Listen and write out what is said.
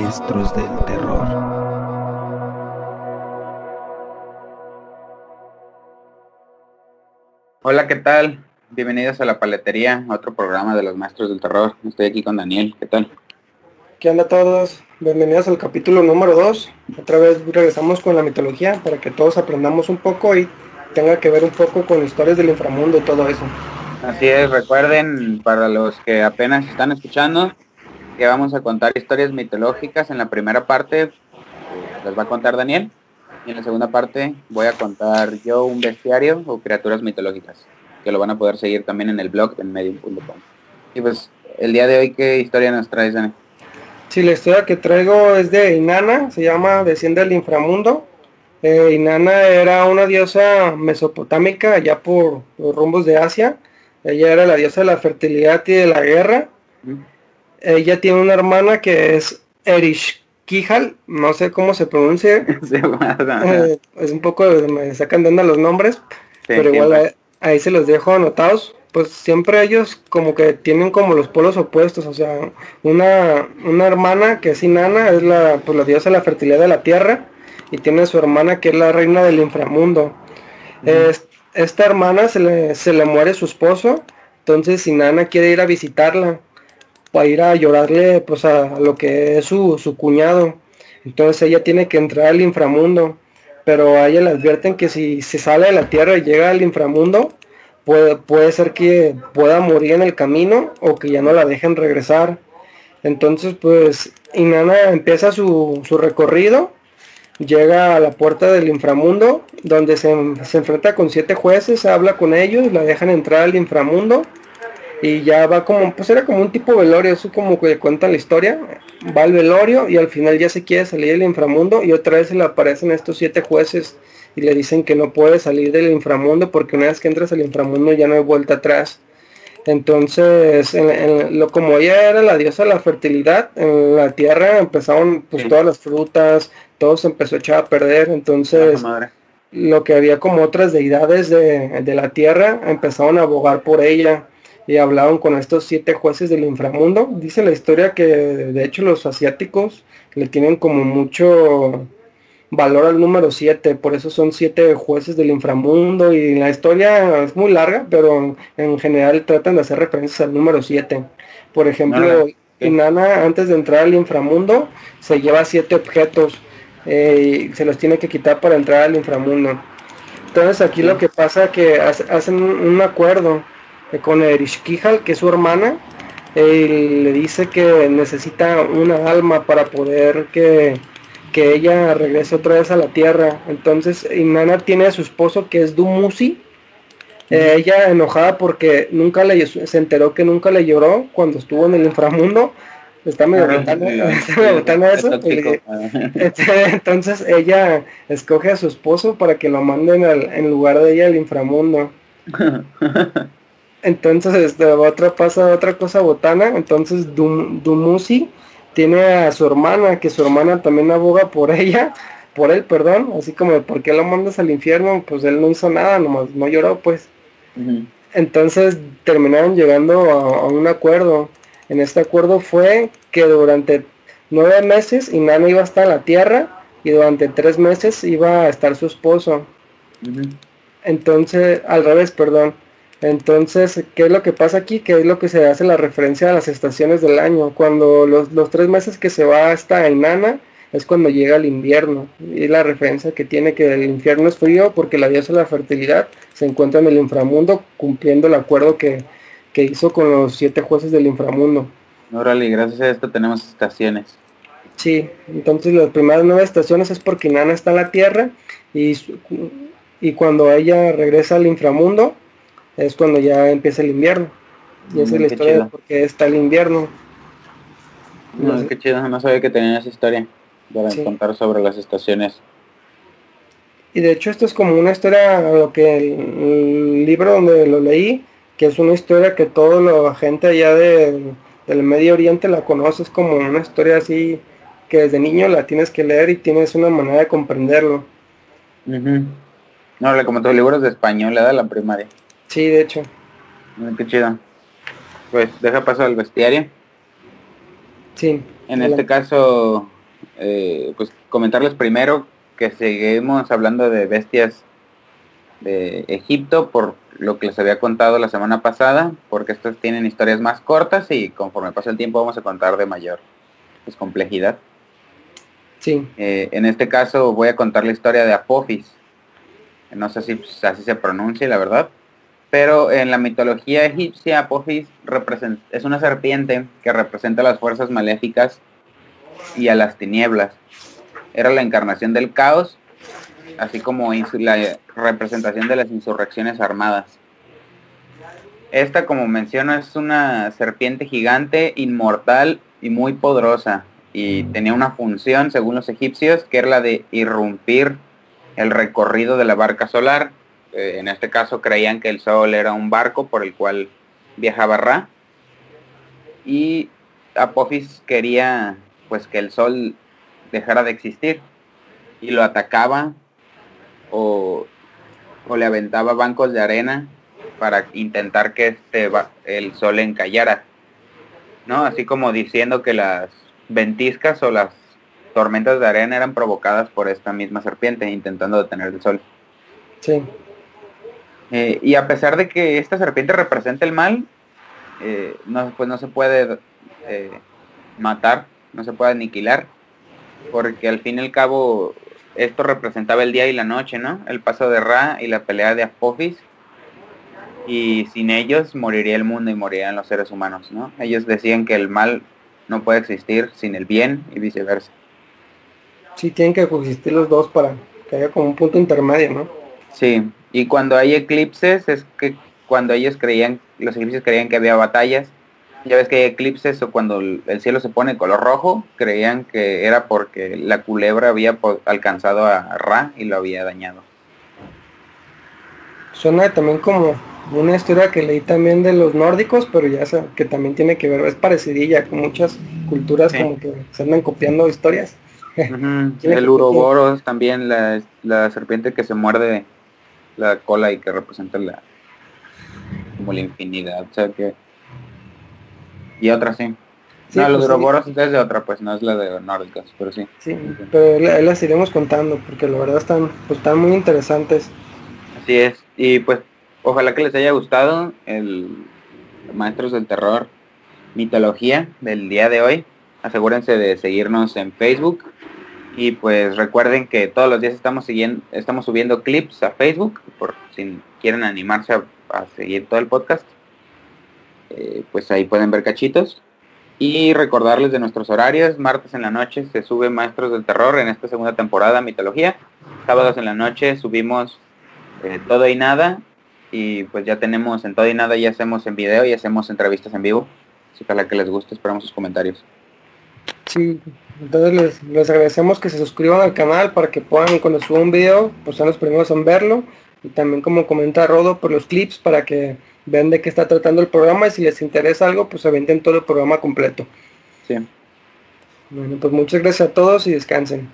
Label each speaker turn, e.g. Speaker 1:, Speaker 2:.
Speaker 1: maestros del terror.
Speaker 2: Hola, ¿qué tal? Bienvenidos a La Paletería, otro programa de los maestros del terror. Estoy aquí con Daniel, ¿qué tal?
Speaker 3: ¿Qué onda a todos? Bienvenidos al capítulo número 2. Otra vez regresamos con la mitología para que todos aprendamos un poco y tenga que ver un poco con historias del inframundo y todo eso.
Speaker 2: Así es, recuerden para los que apenas están escuchando que vamos a contar historias mitológicas. En la primera parte eh, las va a contar Daniel y en la segunda parte voy a contar yo un bestiario o criaturas mitológicas que lo van a poder seguir también en el blog de medium.com. Y pues el día de hoy, ¿qué historia nos traes, Daniel?
Speaker 3: Sí, la historia que traigo es de Inanna, se llama Desciende al inframundo. Eh, Inanna era una diosa mesopotámica allá por los rumbos de Asia ella era la diosa de la fertilidad y de la guerra. Ella tiene una hermana que es Erishkihal, no sé cómo se pronuncia. Eh, es un poco, me sacan de onda los nombres, pero igual ahí, se los dejo anotados. Pues siempre ellos como que tienen como los polos opuestos, o sea, una, una hermana que es Inanna, es la, pues, la diosa de la fertilidad de la tierra, y tiene su hermana que es la reina del inframundo. Esta hermana se le, se le muere su esposo, entonces Inanna quiere ir a visitarla, para ir a llorarle pues a, lo que es su, cuñado. Entonces ella tiene que entrar al inframundo, pero a ella le advierten que si se sale de la tierra y llega al inframundo, puede, puede ser que pueda morir en el camino o que ya no la dejen regresar. Entonces pues Inanna empieza su, su recorrido llega a la puerta del inframundo, donde se, enfrenta con siete jueces, habla con ellos, la dejan entrar al inframundo y ya va como, pues era como un tipo velorio, eso como que cuenta la historia, va al velorio y al final ya se quiere salir del inframundo y otra vez se le aparecen estos siete jueces y le dicen que no puede salir del inframundo porque una vez que entras al inframundo ya no hay vuelta atrás. Entonces, lo, como ella era la diosa de la fertilidad, en la tierra empezaron pues todas las frutas, todo se empezó a echar a perder, entonces lo que había como otras deidades de, la tierra empezaron a abogar por ella y hablaron con estos siete jueces del inframundo. Dice la historia que de hecho los asiáticos le tienen como mucho valor al número 7, por eso son siete jueces del inframundo y la historia es muy larga, pero en general tratan de hacer referencias al número 7. Por ejemplo, Inanna antes de entrar al inframundo se lleva siete objetos eh, y se los tiene que quitar para entrar al inframundo. Entonces aquí lo que pasa es que hacen un acuerdo con Erishkihal, que es su hermana, y le dice que necesita una alma para poder que, que, ella regrese otra vez a la tierra. Entonces Inanna tiene a su esposo que es Dumuzi. Eh, ella enojada porque nunca le se enteró que nunca le lloró cuando estuvo en el inframundo está medio botando, eso. Entonces ella escoge a su esposo para que lo manden en lugar de ella al inframundo. Entonces este, otra pasa otra cosa botana. Entonces Dumuzi tiene a su hermana, que su hermana también aboga por ella, por él, perdón, así como ¿por qué lo mandas al infierno? Pues él no hizo nada, nomás no lloró pues. Entonces terminaron llegando a un acuerdo en este acuerdo fue que durante nueve meses Inanna iba a estar en la tierra y durante tres meses iba a estar su esposo. Entonces, al revés, perdón. Entonces, ¿qué es lo que pasa aquí? ¿Qué es lo que se hace la referencia a las estaciones del año? Cuando los, tres meses que se va hasta Inanna es cuando llega el invierno. Y la referencia que tiene que el infierno es frío porque la diosa de la fertilidad se encuentra en el inframundo cumpliendo el acuerdo que, que hizo con los siete jueces del inframundo.
Speaker 2: Órale, gracias a esto tenemos estaciones.
Speaker 3: Sí, entonces las primeras nueve estaciones es porque Nana está en la Tierra y, y cuando ella regresa al inframundo es cuando ya empieza el invierno. Y esa es la mm, historia de por qué está el invierno.
Speaker 2: No, qué chido, no sabía que tenía esa historia para contar sobre las estaciones.
Speaker 3: Y de hecho esto es como una historia, lo que el libro donde lo leí, que es una historia que toda la gente allá del Medio Oriente la conoce, es como una historia así que desde niño la tienes que leer y tienes una manera de comprenderlo.
Speaker 2: No, como tus libros de español, de la primaria.
Speaker 3: Sí, de hecho.
Speaker 2: Qué chido. Pues deja paso al bestiario.
Speaker 3: Sí.
Speaker 2: En este caso, eh, pues comentarles primero que seguimos hablando de bestias de Egipto por lo que les había contado la semana pasada, porque estas tienen historias más cortas y conforme pasa el tiempo vamos a contar de mayor pues, complejidad.
Speaker 3: Sí.
Speaker 2: Eh, en este caso voy a contar la historia de Apophis. No sé si pues, así se pronuncia, la verdad. Pero en la mitología egipcia, Apophis es una serpiente que representa las fuerzas maléficas y a las tinieblas. Era la encarnación del caos, así como la representación de las insurrecciones armadas. Esta, como menciono, es una serpiente gigante, inmortal y muy poderosa. Y tenía una función, según los egipcios, que era la de irrumpir el recorrido de la barca solar eh, en este caso creían que el Sol era un barco por el cual viajaba Ra. Y Apophis quería pues que el Sol dejara de existir y lo atacaba o, le aventaba bancos de arena para intentar que este, el Sol encallara. ¿no? Así como diciendo que las ventiscas o las tormentas de arena eran provocadas por esta misma serpiente intentando detener el sol.
Speaker 3: Sí.
Speaker 2: Eh, y a pesar de que esta serpiente representa el mal, eh, no, pues no se puede eh, matar, no se puede aniquilar, porque al fin y al cabo esto representaba el día y la noche, ¿no? El paso de Ra y la pelea de Apophis. Y sin ellos moriría el mundo y morirían los seres humanos, ¿no? Ellos decían que el mal no puede existir sin el bien y viceversa.
Speaker 3: Sí, tienen que coexistir los dos para que haya como un punto intermedio, ¿no?
Speaker 2: Sí, y cuando hay eclipses es que cuando ellos creían, los egipcios creían que había batallas, ya ves que hay eclipses o cuando el cielo se pone color rojo, creían que era porque la culebra había alcanzado a Ra y lo había dañado.
Speaker 3: Suena también como una historia que leí también de los nórdicos, pero ya sé, que también tiene que ver, es parecidilla con muchas culturas como que se andan copiando historias.
Speaker 2: El uroboros también, la, la serpiente que se muerde la cola y que representa la como la infinidad, o sea que y otra sí. no, los pues, Ouroboros es de otra, pues no es la de nórdicas, pero sí.
Speaker 3: Sí, pero las iremos contando porque la verdad están, pues, están muy interesantes.
Speaker 2: Así es, y pues ojalá que les haya gustado el Maestros del Terror Mitología del día de hoy. Asegúrense de seguirnos en Facebook, y pues recuerden que todos los días estamos siguiendo, estamos subiendo clips a Facebook, por si quieren animarse a, seguir todo el podcast. Eh, pues ahí pueden ver cachitos. Y recordarles de nuestros horarios, martes en la noche se sube Maestros del Terror en esta segunda temporada, Mitología. Sábados en la noche subimos eh, Todo y Nada. Y pues ya tenemos en Todo y Nada, ya hacemos en video y hacemos entrevistas en vivo. Así que la que les guste, esperamos sus comentarios.
Speaker 3: Sí, entonces les, agradecemos que se suscriban al canal para que puedan cuando suba un video, pues sean los primeros en verlo. Y también como comenta Rodo por los clips para que vean de qué está tratando el programa y si les interesa algo, pues se venden todo el programa completo.
Speaker 2: Sí.
Speaker 3: Bueno, pues muchas gracias a todos y descansen.